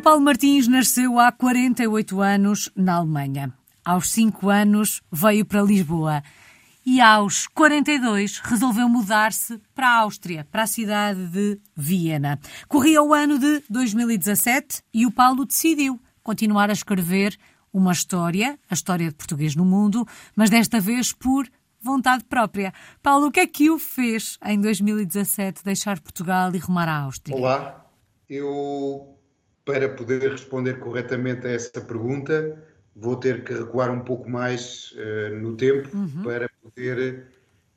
Paulo Martins nasceu há 48 anos na Alemanha. Aos 5 anos veio para Lisboa e aos 42 resolveu mudar-se para a Áustria, para a cidade de Viena. Corria o ano de 2017 e o Paulo decidiu continuar a escrever uma história, a história de português no mundo, mas desta vez por vontade própria. Paulo, o que é que o fez em 2017 deixar Portugal e rumar à Áustria? Olá, eu para poder responder corretamente a essa pergunta vou ter que recuar um pouco mais uh, no tempo uhum. para poder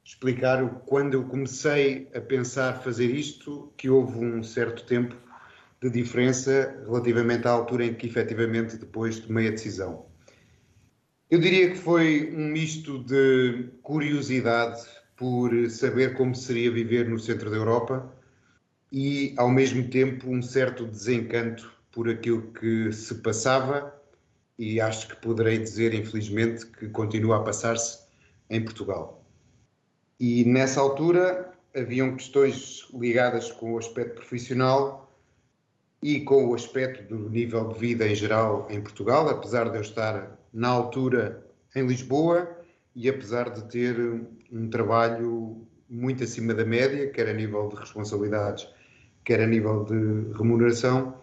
explicar quando eu comecei a pensar fazer isto, que houve um certo tempo de diferença relativamente à altura em que efetivamente depois tomei a decisão. Eu diria que foi um misto de curiosidade por saber como seria viver no centro da Europa e, ao mesmo tempo, um certo desencanto por aquilo que se passava e acho que poderei dizer, infelizmente, que continua a passar-se em Portugal. E nessa altura haviam questões ligadas com o aspecto profissional e com o aspecto do nível de vida em geral em Portugal, apesar de eu estar na altura em Lisboa e apesar de ter um trabalho muito acima da média, quer a nível de responsabilidades, quer a nível de remuneração,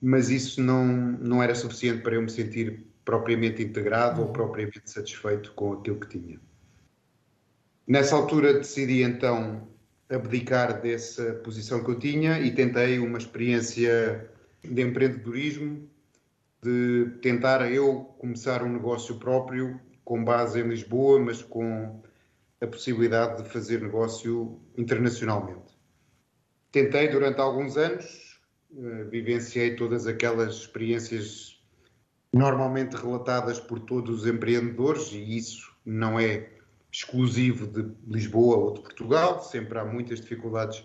mas isso não, não era suficiente para eu me sentir propriamente integrado ou propriamente satisfeito com aquilo que tinha. Nessa altura decidi então abdicar dessa posição que eu tinha e tentei uma experiência de empreendedorismo, de tentar eu começar um negócio próprio com base em Lisboa, mas com a possibilidade de fazer negócio internacionalmente. Tentei durante alguns anos, eh, vivenciei todas aquelas experiências normalmente relatadas por todos os empreendedores, e isso não é exclusivo de Lisboa ou de Portugal, sempre há muitas dificuldades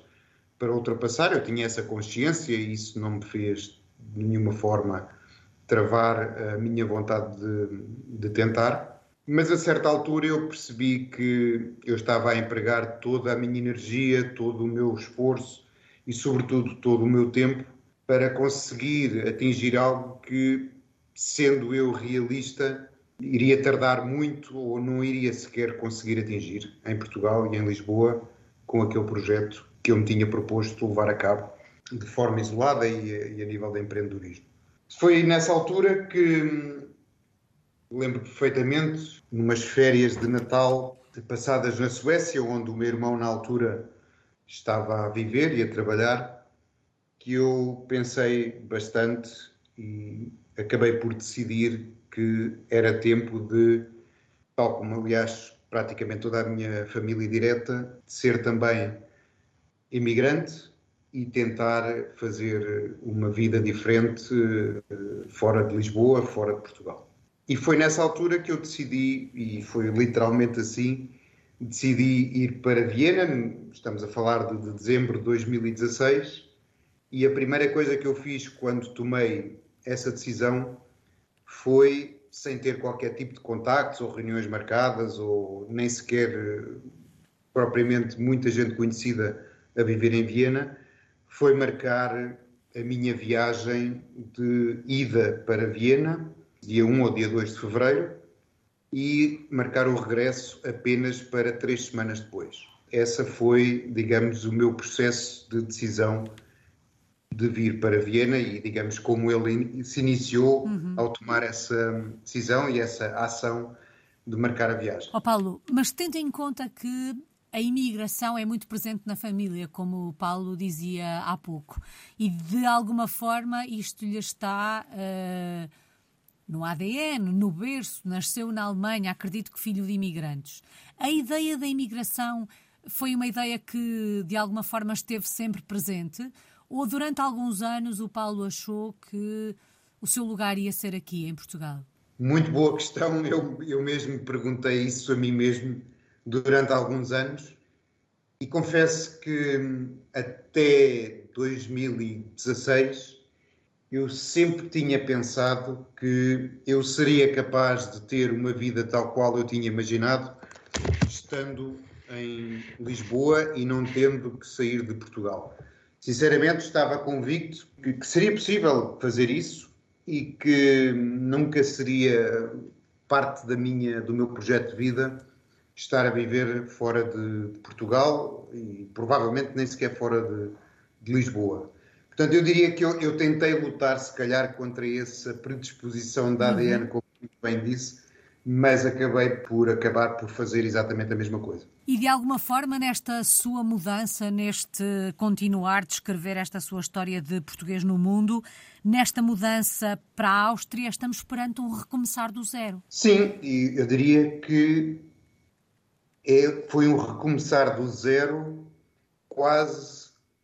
para ultrapassar. Eu tinha essa consciência e isso não me fez de nenhuma forma travar a minha vontade de, de tentar. Mas a certa altura eu percebi que eu estava a empregar toda a minha energia, todo o meu esforço e, sobretudo, todo o meu tempo para conseguir atingir algo que, sendo eu realista, iria tardar muito ou não iria sequer conseguir atingir em Portugal e em Lisboa com aquele projeto que eu me tinha proposto levar a cabo de forma isolada e, e a nível de empreendedorismo. Foi nessa altura que lembro perfeitamente, numas férias de Natal passadas na Suécia, onde o meu irmão na altura estava a viver e a trabalhar, que eu pensei bastante e acabei por decidir que era tempo de, tal como aliás praticamente toda a minha família direta, de ser também imigrante e tentar fazer uma vida diferente eh, fora de Lisboa, fora de Portugal. E foi nessa altura que eu decidi, e foi literalmente assim, decidi ir para Viena, estamos a falar de, de dezembro de 2016, e a primeira coisa que eu fiz quando tomei essa decisão foi, sem ter qualquer tipo de contactos ou reuniões marcadas, ou nem sequer eh, propriamente muita gente conhecida a viver em Viena, foi marcar a minha viagem de ida para Viena, dia 1 ou dia 2 de fevereiro, e marcar o regresso apenas para três semanas depois. Essa foi, digamos, o meu processo de decisão de vir para Viena e, digamos, como ele se iniciou uhum. ao tomar essa decisão e essa ação de marcar a viagem. Oh Paulo, mas tendo em conta que a imigração é muito presente na família, como o Paulo dizia há pouco, e de alguma forma isto lhe está uh, no ADN, no berço, nasceu na Alemanha, acredito que filho de imigrantes. A ideia da imigração foi uma ideia que de alguma forma esteve sempre presente ou durante alguns anos o Paulo achou que o seu lugar ia ser aqui, em Portugal? Muito boa questão. Eu, eu mesmo perguntei isso a mim mesmo durante alguns anos e confesso que hum, até 2016 eu sempre tinha pensado que eu seria capaz de ter uma vida tal qual eu tinha imaginado, estando em Lisboa e não tendo que sair de Portugal Sinceramente, estava convicto que, que seria possível fazer isso e que nunca seria parte da minha, do meu projeto de vida estar a viver fora de, Portugal e provavelmente nem sequer fora de, de Lisboa. Portanto, eu diria que eu, eu, tentei lutar, se calhar, contra essa predisposição da ADN, uhum. como bem disse, mas acabei por acabar por fazer exatamente a mesma coisa. E de alguma forma, nesta sua mudança, neste continuar de escrever esta sua história de português no mundo, nesta mudança para a Áustria, estamos perante um recomeçar do zero. Sim, e eu diria que é, foi um recomeçar do zero quase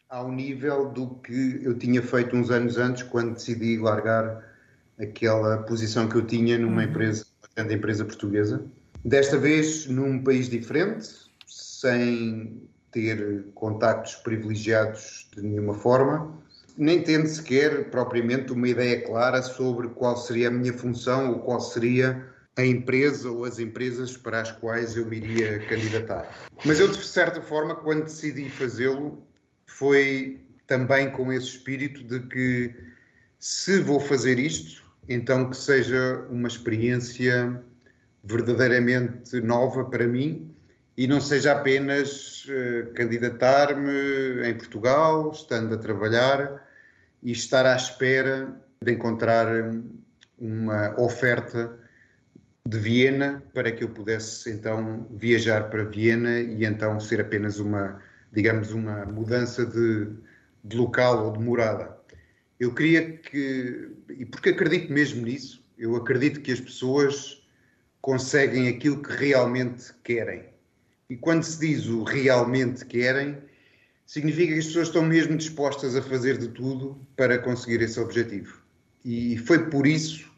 ao nível do que eu tinha feito uns anos antes, quando decidi largar aquela posição que eu tinha numa uhum. empresa, uma grande empresa portuguesa. Desta vez num país diferente, sem ter contactos privilegiados de nenhuma forma, nem tendo sequer propriamente uma ideia clara sobre qual seria a minha função ou qual seria a empresa ou as empresas para as quais eu me iria candidatar. Mas eu, de certa forma, quando decidi fazê-lo, foi também com esse espírito de que se vou fazer isto, então que seja uma experiência verdadeiramente nova para mim e não seja apenas uh, candidatar-me em Portugal, estando a trabalhar e estar à espera de encontrar uma oferta de Viena para que eu pudesse então viajar para Viena e então ser apenas uma, digamos, uma mudança de, de local ou de morada. Eu queria que, e porque acredito mesmo nisso, eu acredito que as pessoas conseguem aquilo que realmente querem. E quando se diz o realmente querem, significa que as pessoas estão mesmo dispostas a fazer de tudo para conseguir esse objetivo. E foi por isso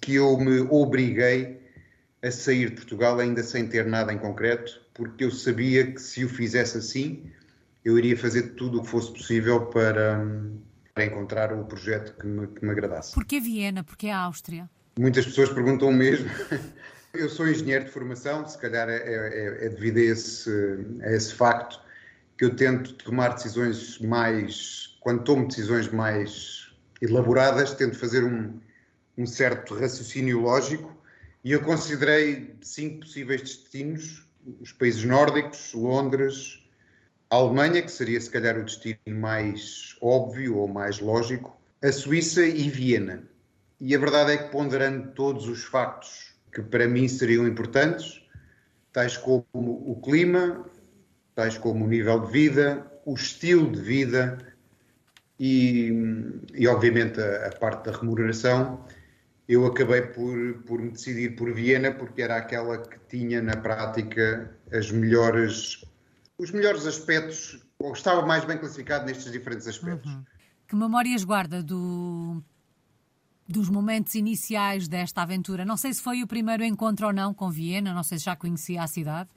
que eu me obriguei a sair de Portugal ainda sem ter nada em concreto, porque eu sabia que se o fizesse assim, eu iria fazer tudo o que fosse possível para, para encontrar o projeto que me, que me agradasse. Porquê Viena? Porquê a Áustria? Muitas pessoas perguntam o mesmo. Eu sou engenheiro de formação, se calhar é, é, é devido a esse, a esse facto que eu tento tomar decisões mais. Quando tomo decisões mais elaboradas, tento fazer um, um certo raciocínio lógico e eu considerei cinco possíveis destinos: os países nórdicos, Londres, a Alemanha, que seria se calhar o destino mais óbvio ou mais lógico, a Suíça e Viena. E a verdade é que, ponderando todos os factos que para mim seriam importantes, tais como o clima, tais como o nível de vida, o estilo de vida e, e obviamente, a, a parte da remuneração, eu acabei por, por me decidir por Viena porque era aquela que tinha na prática as melhores, os melhores aspectos, ou estava mais bem classificado nestes diferentes aspectos. Uhum. Que memórias guarda do, dos momentos iniciais desta aventura? Não sei se foi o primeiro encontro ou não com Viena, não sei se já conhecia a cidade,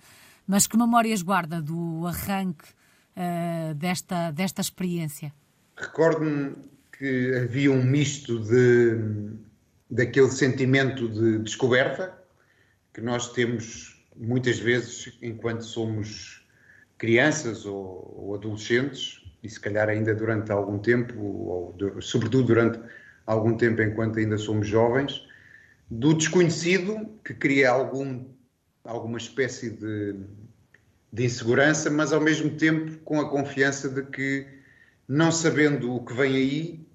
mas que memórias guarda do arranque uh, desta, desta experiência? Recordo-me que havia um misto de daquele sentimento de descoberta que nós temos muitas vezes enquanto somos crianças ou, ou adolescentes e se calhar ainda durante algum tempo ou sobretudo durante algum tempo enquanto ainda somos jovens do desconhecido que cria algum alguma espécie de, de insegurança mas ao mesmo tempo com a confiança de que não sabendo o que vem aí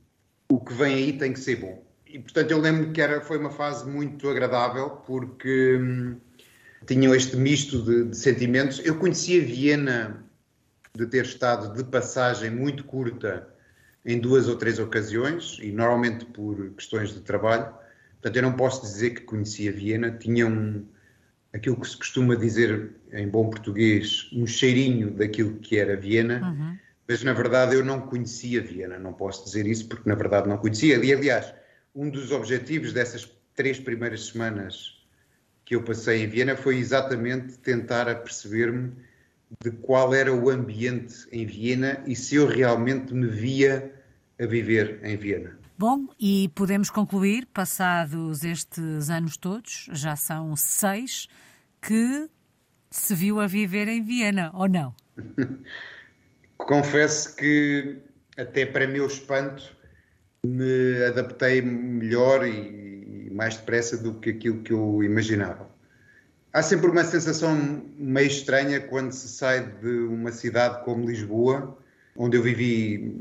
o que vem aí tem que ser bom e portanto eu lembro que era, foi uma fase muito agradável porque hum, tinham este misto de, de, sentimentos. Eu conhecia Viena de ter estado de passagem muito curta em duas ou três ocasiões e normalmente por questões de trabalho. Portanto, eu não posso dizer que conhecia Viena. Tinha um, aquilo que se costuma dizer em bom português, um cheirinho daquilo que era Viena. Uhum. Mas na verdade eu não conhecia Viena, não posso dizer isso porque na verdade não conhecia. E aliás, um dos objetivos dessas três primeiras semanas que eu passei em Viena foi exatamente tentar aperceber-me de qual era o ambiente em Viena e se eu realmente me via a viver em Viena. Bom, e podemos concluir, passados estes anos todos, já são seis, que se viu a viver em Viena, ou não? Confesso que até para meu espanto, me adaptei melhor e mais depressa do que aquilo que eu imaginava. Há sempre uma sensação meio estranha quando se sai de uma cidade como Lisboa, onde eu vivi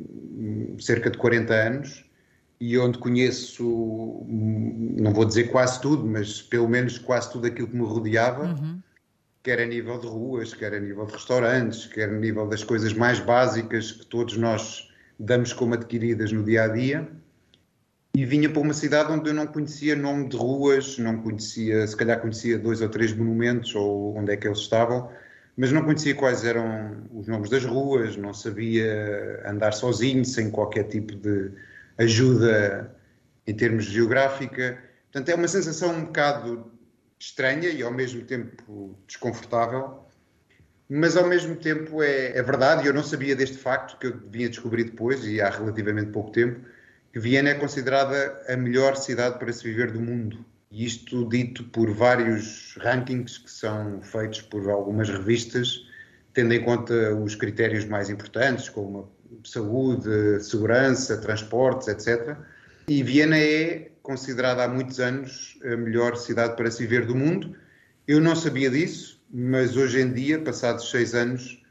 cerca de 40 anos e onde conheço, não vou dizer quase tudo, mas pelo menos quase tudo aquilo que me rodeava, uhum. quer a nível de ruas, quer a nível de restaurantes, quer a nível das coisas mais básicas que todos nós damos como adquiridas no dia a dia e vinha para uma cidade onde eu não conhecia nome de ruas, não conhecia, se calhar conhecia dois ou três monumentos ou onde é que eles estavam, mas não conhecia quais eram os nomes das ruas, não sabia andar sozinho, sem qualquer tipo de ajuda em termos geográfica. Portanto, é uma sensação um bocado estranha e ao mesmo tempo desconfortável, mas ao mesmo tempo é, é verdade, e eu não sabia deste facto que eu vinha descobrir depois, e há relativamente pouco tempo, que Viena é considerada a melhor cidade para se viver do mundo. E isto dito por vários rankings que são feitos por algumas revistas, tendo em conta os critérios mais importantes, como saúde, segurança, transportes, etc. E Viena é considerada há muitos anos a melhor cidade para se viver do mundo. Eu não sabia disso, mas hoje em dia, passados seis anos,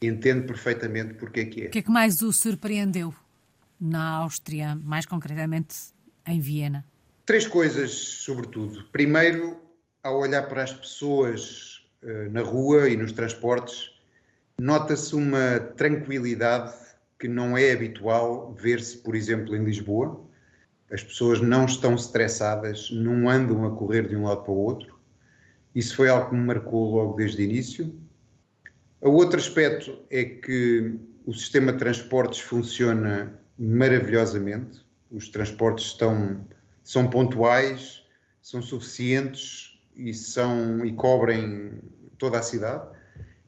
entendo perfeitamente porque é que é. O que é que mais o surpreendeu? na Áustria, mais concretamente em Viena? Três coisas, sobretudo. Primeiro, ao olhar para as pessoas uh, na rua e nos transportes, nota-se uma tranquilidade que não é habitual ver-se, por exemplo, em Lisboa. As pessoas não estão estressadas, não andam a correr de um lado para o outro. Isso foi algo que me marcou logo desde o início. O outro aspecto é que o sistema de transportes funciona maravilhosamente. Os transportes estão, são pontuais, são suficientes e, são, e cobrem toda a cidade.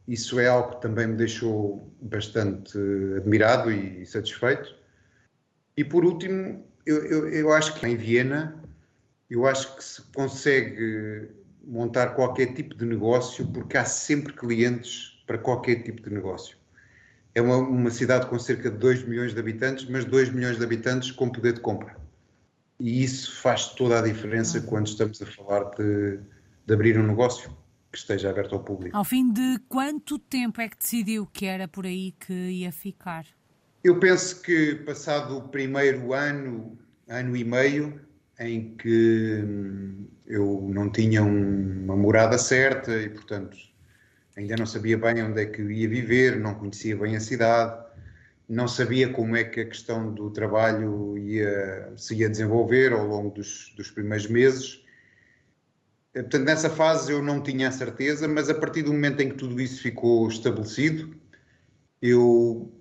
Isso é algo que também me deixou bastante admirado e satisfeito. E por último, eu, eu, eu acho que em Viena, eu acho que se consegue montar qualquer tipo de negócio porque há sempre clientes para qualquer tipo de negócio é uma, uma, cidade com cerca de 2 milhões de habitantes, mas 2 milhões de habitantes com poder de compra. E isso faz toda a diferença quando estamos a falar de, de abrir um negócio que esteja aberto ao público. Ao fim de quanto tempo é que decidiu que era por aí que ia ficar? Eu penso que passado o primeiro ano, ano e meio, em que hum, eu não tinha uma morada certa e, portanto, ainda não sabia bem onde é que ia viver, não conhecia bem a cidade, não sabia como é que a questão do trabalho ia, se ia desenvolver ao longo dos, dos primeiros meses. Eh, portanto, nessa fase eu não tinha a certeza, mas a partir do momento em que tudo isso ficou estabelecido, eu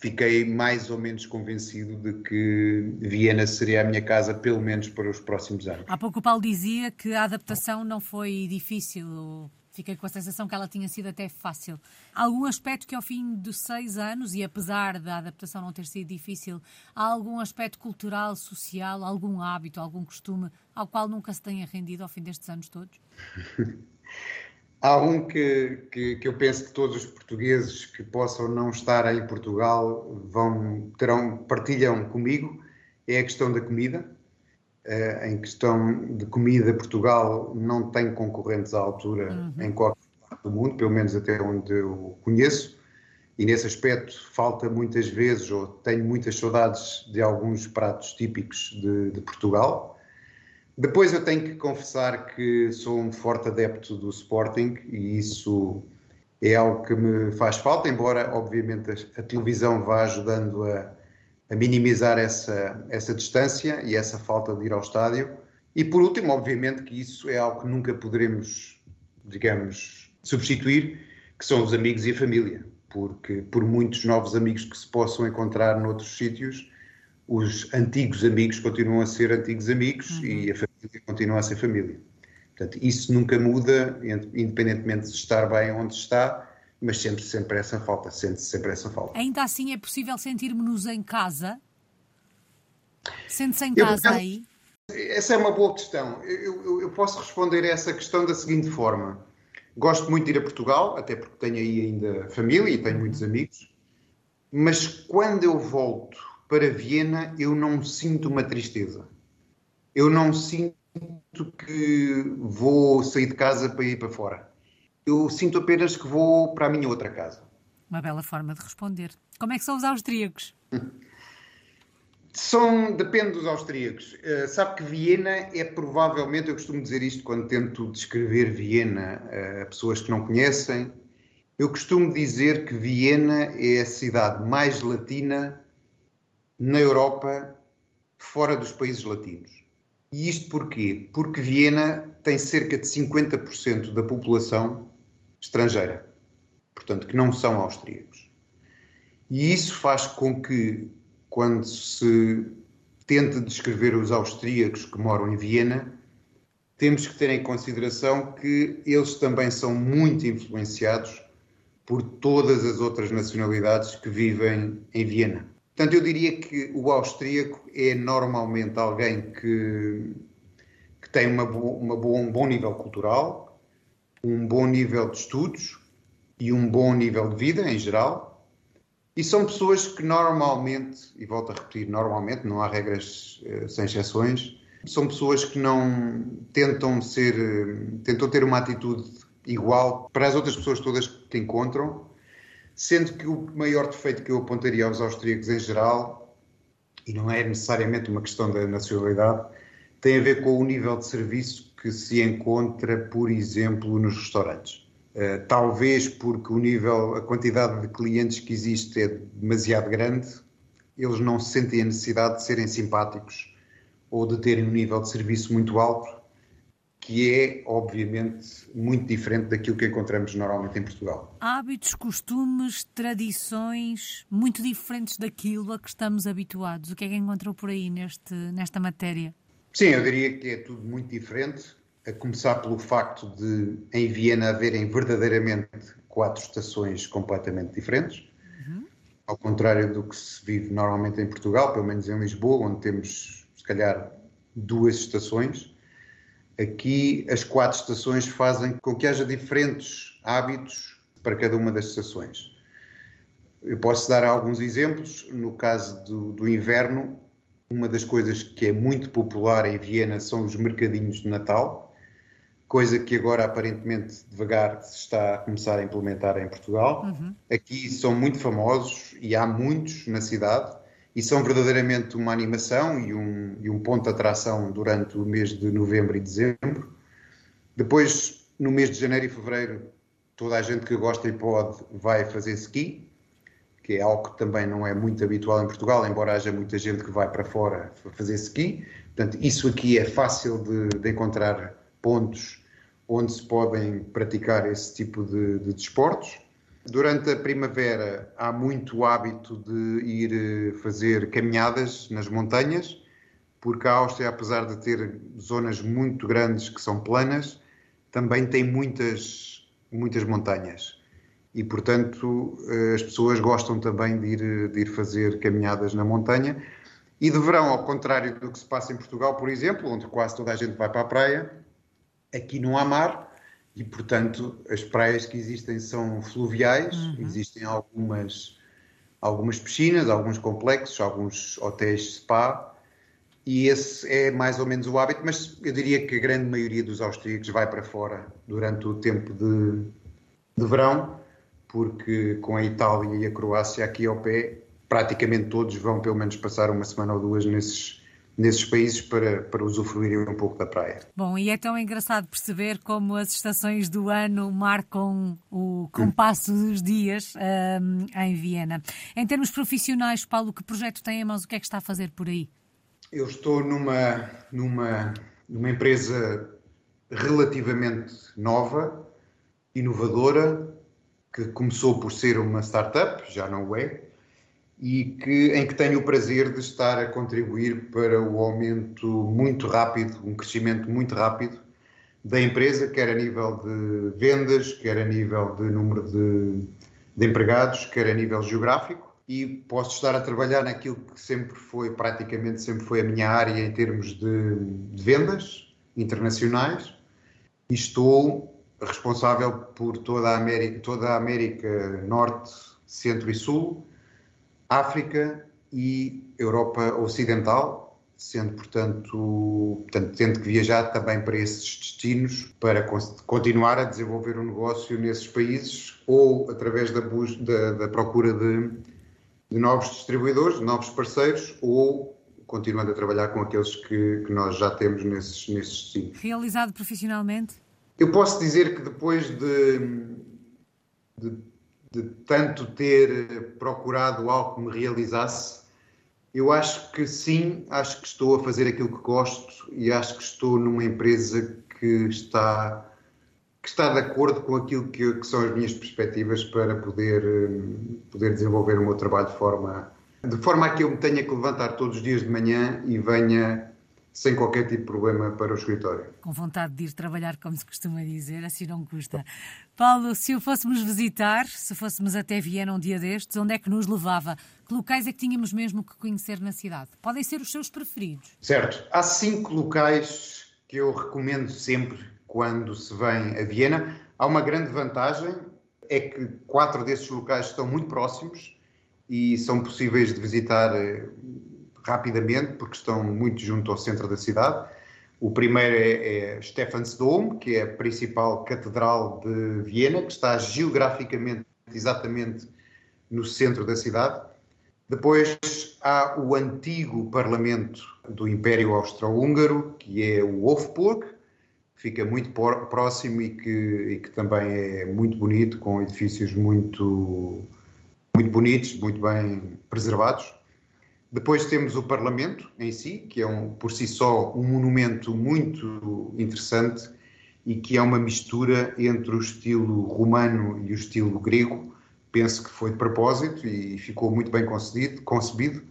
fiquei mais ou menos convencido de que Viena seria a minha casa, pelo menos para os próximos anos. Há pouco o Paulo dizia que a adaptação não foi difícil Fiquei com a sensação que ela tinha sido até fácil. Algum aspecto que ao fim dos seis anos, e apesar da adaptação não ter sido difícil, há algum aspecto cultural, social, algum hábito, algum costume ao qual nunca se tenha rendido ao fim destes anos todos? há um que, que, que, eu penso que todos os portugueses que possam não estar em Portugal vão, terão, partilham comigo, é a questão da comida Uh, em questão de comida, Portugal não tem concorrentes à altura uhum. em qualquer parte do mundo, pelo menos até onde eu conheço, e nesse aspecto falta muitas vezes, ou tenho muitas saudades de alguns pratos típicos de, de Portugal. Depois eu tenho que confessar que sou um forte adepto do Sporting e isso é algo que me faz falta, embora obviamente a, televisão vá ajudando a a minimizar essa, essa distância e essa falta de ir ao estádio. E por último, obviamente que isso é algo que nunca poderemos, digamos, substituir, que são os amigos e a família, porque por muitos novos amigos que se possam encontrar noutros sítios, os antigos amigos continuam a ser antigos amigos uhum. e a família continua a ser família. Portanto, isso nunca muda, independentemente de estar bem onde está, mas sempre sempre essa falta, sente-se sempre essa falta. Ainda assim é possível sentirmos-nos em casa? Sente-se em casa eu, aí? Essa é uma boa questão. Eu, eu, eu, posso responder a essa questão da seguinte forma. Gosto muito de ir a Portugal, até porque tenho aí ainda família e tenho muitos amigos. mas quando eu volto para Viena, eu não sinto uma tristeza. Eu não sinto que vou sair de casa para ir para fora. Eu sinto apenas que vou para a minha outra casa. Uma bela forma de responder. Como é que são os austríacos? São, depende dos austríacos. Uh, sabe que Viena é provavelmente, eu costumo dizer isto quando tento descrever Viena uh, a pessoas que não conhecem, eu costumo dizer que Viena é a cidade mais latina na Europa, fora dos países latinos. E isto porquê? Porque Viena tem cerca de 50% da população estrangeira, portanto, que não são austríacos. E isso faz com que quando se tenta descrever os austríacos que moram em Viena, temos que ter em consideração que eles também são muito influenciados por todas as outras nacionalidades que vivem em Viena. Portanto, eu diria que o austríaco é normalmente alguém que, que tem uma bo, uma bo, um bom nível cultural, um bom nível de estudos e um bom nível de vida em geral, e são pessoas que normalmente, e volto a repetir, normalmente, não há regras uh, sem exceções, são pessoas que não tentam ser, tentam ter uma atitude igual para as outras pessoas todas que encontram, sendo que o maior defeito que eu apontaria aos austríacos em geral, e não é necessariamente uma questão da nacionalidade, tem a ver com o nível de serviço que se encontra, por exemplo, nos restaurantes. Eh, talvez porque o nível, a quantidade de clientes que existe é demasiado grande, eles não sentem a necessidade de serem simpáticos ou de terem um nível de serviço muito alto, que é, obviamente, muito diferente daquilo que encontramos normalmente em Portugal. Hábitos, costumes, tradições muito diferentes daquilo a que estamos habituados. O que é que encontrou por aí neste, nesta matéria? Sim, eu diria que é tudo muito diferente a começar pelo facto de em Viena haverem verdadeiramente quatro estações completamente diferentes, uhum. ao contrário do que se vive normalmente em Portugal, pelo menos em Lisboa, onde temos se calhar duas estações. Aqui as quatro estações fazem com que haja diferentes hábitos para cada uma das estações. Eu posso dar alguns exemplos. No caso do, do inverno, uma das coisas que é muito popular em Viena são os mercadinhos de Natal coisa que agora aparentemente devagar se está a começar a implementar em Portugal. Uhum. Aqui são muito famosos e há muitos na cidade e são verdadeiramente uma animação e um, e um ponto de atração durante o mês de novembro e dezembro. Depois, no mês de janeiro e fevereiro, toda a gente que gosta e pode vai fazer ski, que é algo que também não é muito habitual em Portugal, embora haja muita gente que vai para fora fazer ski. Portanto, isso aqui é fácil de, de encontrar pontos onde se podem praticar esse tipo de, de desportos. Durante a primavera há muito hábito de ir eh, fazer caminhadas nas montanhas, porque a Áustria, apesar de ter zonas muito grandes que são planas, também tem muitas, muitas montanhas. E, portanto, eh, as pessoas gostam também de ir, de ir fazer caminhadas na montanha. E de verão, ao contrário do que se passa em Portugal, por exemplo, onde quase toda a gente vai para a praia, Aqui não há mar e, portanto, as praias que existem são fluviais, uhum. existem algumas, algumas piscinas, alguns complexos, alguns hotéis spa, e esse é mais ou menos o hábito, mas eu diria que a grande maioria dos austríacos vai para fora durante o tempo de, de verão, porque com a Itália e a Croácia aqui ao pé, praticamente todos vão pelo menos passar uma semana ou duas nesses nesses países para, para usufruírem um pouco da praia. Bom, e é tão engraçado perceber como as estações do ano marcam o compasso dos dias um, em Viena. Em termos profissionais, Paulo, que projeto tem em mãos? O que é que está a fazer por aí? Eu estou numa, numa, numa empresa relativamente nova, inovadora, que começou por ser uma startup, já não é, e que, em que tenho o prazer de estar a contribuir para o aumento muito rápido, um crescimento muito rápido da empresa, quer a nível de vendas, quer a nível de número de, de empregados, quer a nível geográfico. E posso estar a trabalhar naquilo que sempre foi, praticamente sempre foi a minha área em termos de, de vendas internacionais. E estou responsável por toda a América, toda a América Norte, Centro e Sul, África e Europa Ocidental, sendo, portanto, portanto, tendo que viajar também para esses destinos para continuar a desenvolver o um negócio nesses países ou através da, da, da procura de, de, novos distribuidores, de novos parceiros ou continuando a trabalhar com aqueles que, que nós já temos nesses, nesses destinos. Realizado profissionalmente? Eu posso dizer que depois de, de, de tanto ter procurado algo que me realizasse, eu acho que sim, acho que estou a fazer aquilo que gosto e acho que estou numa empresa que está, que está de acordo com aquilo que, que são as minhas perspectivas para poder, poder desenvolver o meu trabalho de forma, de forma a que eu me tenha que levantar todos os dias de manhã e venha sem qualquer tipo de problema para o escritório. Com vontade de ir trabalhar, como se costuma dizer, assim não custa. Paulo, se o fôssemos visitar, se fôssemos até Viena um dia destes, onde é que nos levava? Que locais é que tínhamos mesmo que conhecer na cidade? Podem ser os seus preferidos. Certo. Há cinco locais que eu recomendo sempre quando se vem a Viena. Há uma grande vantagem, é que quatro desses locais estão muito próximos e são possíveis de visitar eh, rapidamente, porque estão muito junto ao centro da cidade. O primeiro é, é Stephansdom, que é a principal catedral de Viena, que está geograficamente exatamente no centro da cidade. Depois há o antigo parlamento do Império Austro-Húngaro, que é o Hofburg, que fica muito próximo e que, e que também é muito bonito, com edifícios muito, muito bonitos, muito bem preservados. Depois temos o Parlamento em si, que é um, por si só um monumento muito interessante e que é uma mistura entre o estilo romano e o estilo grego. Penso que foi de propósito e ficou muito bem concebido. concebido.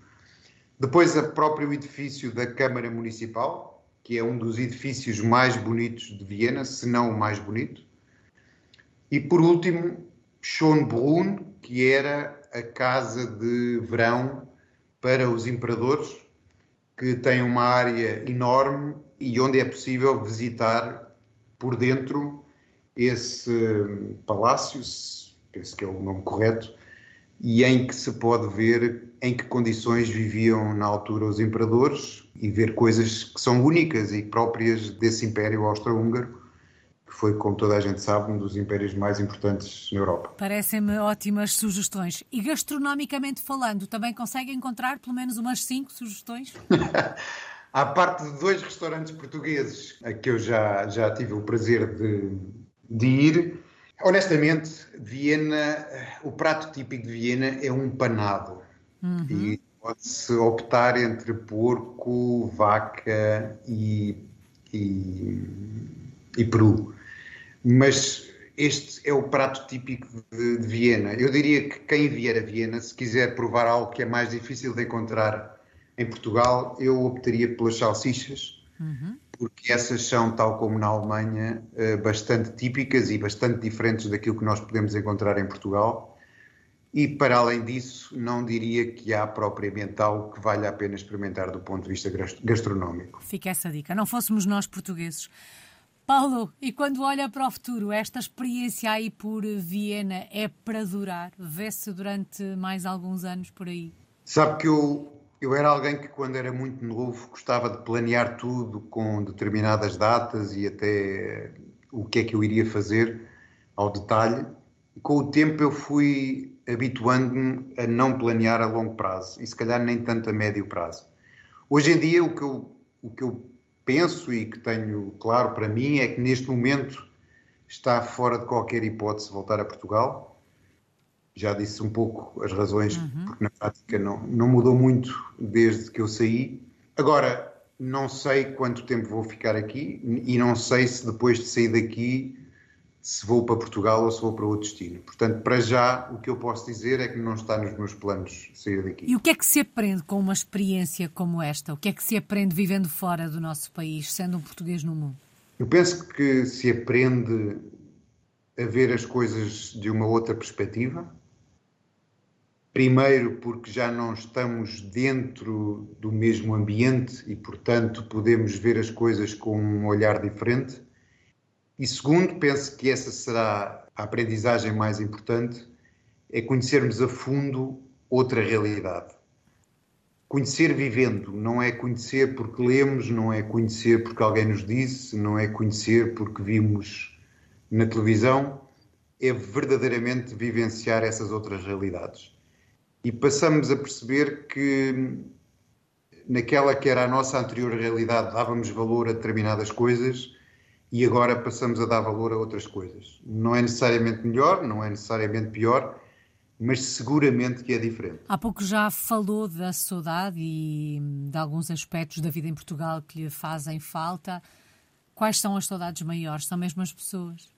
Depois, o próprio edifício da Câmara Municipal, que é um dos edifícios mais bonitos de Viena, se não o mais bonito. E, por último, Schönbrunn, que era a casa de verão para os imperadores, que tem uma área enorme e onde é possível visitar por dentro esse palácio, penso que é o nome correto, e em que se pode ver em que condições viviam na altura os imperadores e ver coisas que são únicas e próprias desse Império Austro-Húngaro que foi, como toda a gente sabe, um dos impérios mais importantes na Europa. Parecem-me ótimas sugestões. E gastronomicamente falando, também consegue encontrar pelo menos umas cinco sugestões? À parte de dois restaurantes portugueses a que eu já, já tive o prazer de, de ir, honestamente, Viena, o prato típico de Viena é um panado. Uhum. E pode-se optar entre porco, vaca e, e, e peru mas este é o prato típico de, de, Viena. Eu diria que quem vier a Viena, se quiser provar algo que é mais difícil de encontrar em Portugal, eu optaria pelas salsichas, uhum. porque essas são, tal como na Alemanha, eh, bastante típicas e bastante diferentes daquilo que nós podemos encontrar em Portugal. E, para além disso, não diria que há propriamente algo que valha a pena experimentar do ponto de vista gastronómico. Fica essa dica. Não fôssemos nós portugueses Paulo, e quando olha para o futuro, esta experiência aí por Viena é para durar? Vê-se durante mais alguns anos por aí? Sabe que eu, eu era alguém que, quando era muito novo, gostava de planear tudo com determinadas datas e até o que é que eu iria fazer ao detalhe. Com o tempo, eu fui habituando-me a não planear a longo prazo e, se calhar, nem tanto a médio prazo. Hoje em dia, o que eu, o que eu penso e que tenho claro para mim é que neste momento está fora de qualquer hipótese voltar a Portugal. Já disse um pouco as razões, uhum. porque na prática não, não mudou muito desde que eu saí. Agora, não sei quanto tempo vou ficar aqui e não sei se depois de sair daqui se vou para Portugal ou se vou para outro destino. Portanto, para já, o que eu posso dizer é que não está nos meus planos sair daqui. E o que é que se aprende com uma experiência como esta? O que é que se aprende vivendo fora do nosso país, sendo um português no mundo? Eu penso que se aprende a ver as coisas de uma outra perspectiva. Primeiro, porque já não estamos dentro do mesmo ambiente e, portanto, podemos ver as coisas com um olhar diferente. E segundo, penso que essa será a aprendizagem mais importante, é conhecermos a fundo outra realidade. Conhecer vivendo não é conhecer porque lemos, não é conhecer porque alguém nos disse, não é conhecer porque vimos na televisão, é verdadeiramente vivenciar essas outras realidades. E passamos a perceber que naquela que era a nossa anterior realidade dávamos valor a determinadas coisas e agora passamos a dar valor a outras coisas. Não é necessariamente melhor, não é necessariamente pior, mas seguramente que é diferente. Há pouco já falou da saudade e de alguns aspectos da vida em Portugal que lhe fazem falta. Quais são as saudades maiores? São mesmo as pessoas?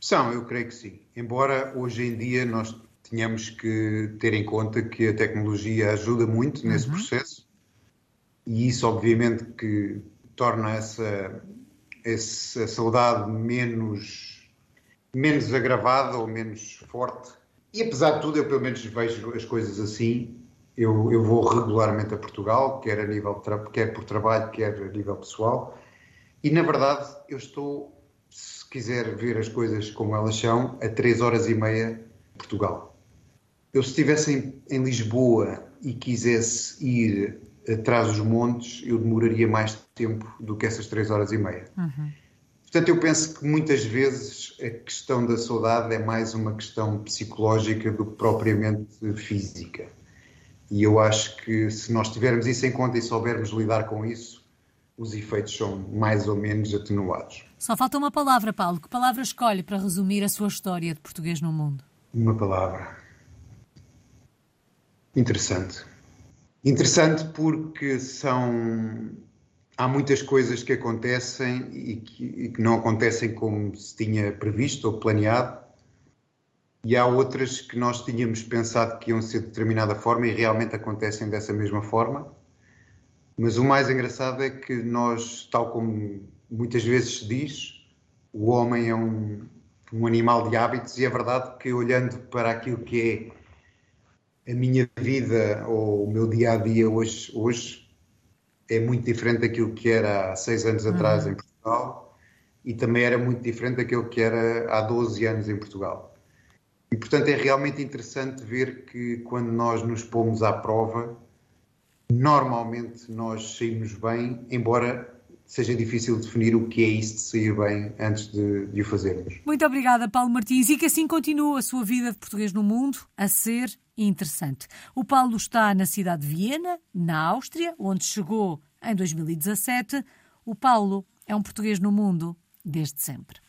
São, eu creio que sim. Embora hoje em dia nós tenhamos que ter em conta que a tecnologia ajuda muito nesse uhum. processo e isso obviamente que torna essa, essa saudade menos, menos agravada ou menos forte. E apesar de tudo, eu pelo menos vejo as coisas assim. Eu, eu vou regularmente a Portugal, quer, a nível quer por trabalho, quer a nível pessoal. E na verdade, eu estou, se quiser ver as coisas como elas são, a 3 horas e meia de Portugal. Eu, se estivesse em, em Lisboa e quisesse ir atrás dos montes, eu demoraria mais tempo do que essas três horas e meia. Uhum. Portanto, eu penso que muitas vezes a questão da saudade é mais uma questão psicológica do que propriamente física. E eu acho que se nós tivermos isso em conta e soubermos lidar com isso, os efeitos são mais ou menos atenuados. Só falta uma palavra, Paulo. Que palavra escolhe para resumir a sua história de português no mundo? Uma palavra. Interessante. Interessante porque são há muitas coisas que acontecem e que, e que, não acontecem como se tinha previsto ou planeado, e há outras que nós tínhamos pensado que iam ser de determinada forma e realmente acontecem dessa mesma forma. Mas o mais engraçado é que nós, tal como muitas vezes se diz, o homem é um, um animal de hábitos, e é verdade que olhando para aquilo que é a minha vida ou o meu dia a dia hoje, hoje é muito diferente daquilo que era há seis anos atrás uhum. em Portugal e também era muito diferente daquilo que era há 12 anos em Portugal. E portanto é realmente interessante ver que quando nós nos pomos à prova, normalmente nós saímos bem, embora seja difícil definir o que é isso de sair bem antes de, de o fazermos. Muito obrigada, Paulo Martins, e que assim continue a sua vida de português no mundo a ser interessante. O Paulo está na cidade de Viena, na Áustria, onde chegou em 2017. O Paulo é um português no mundo desde sempre.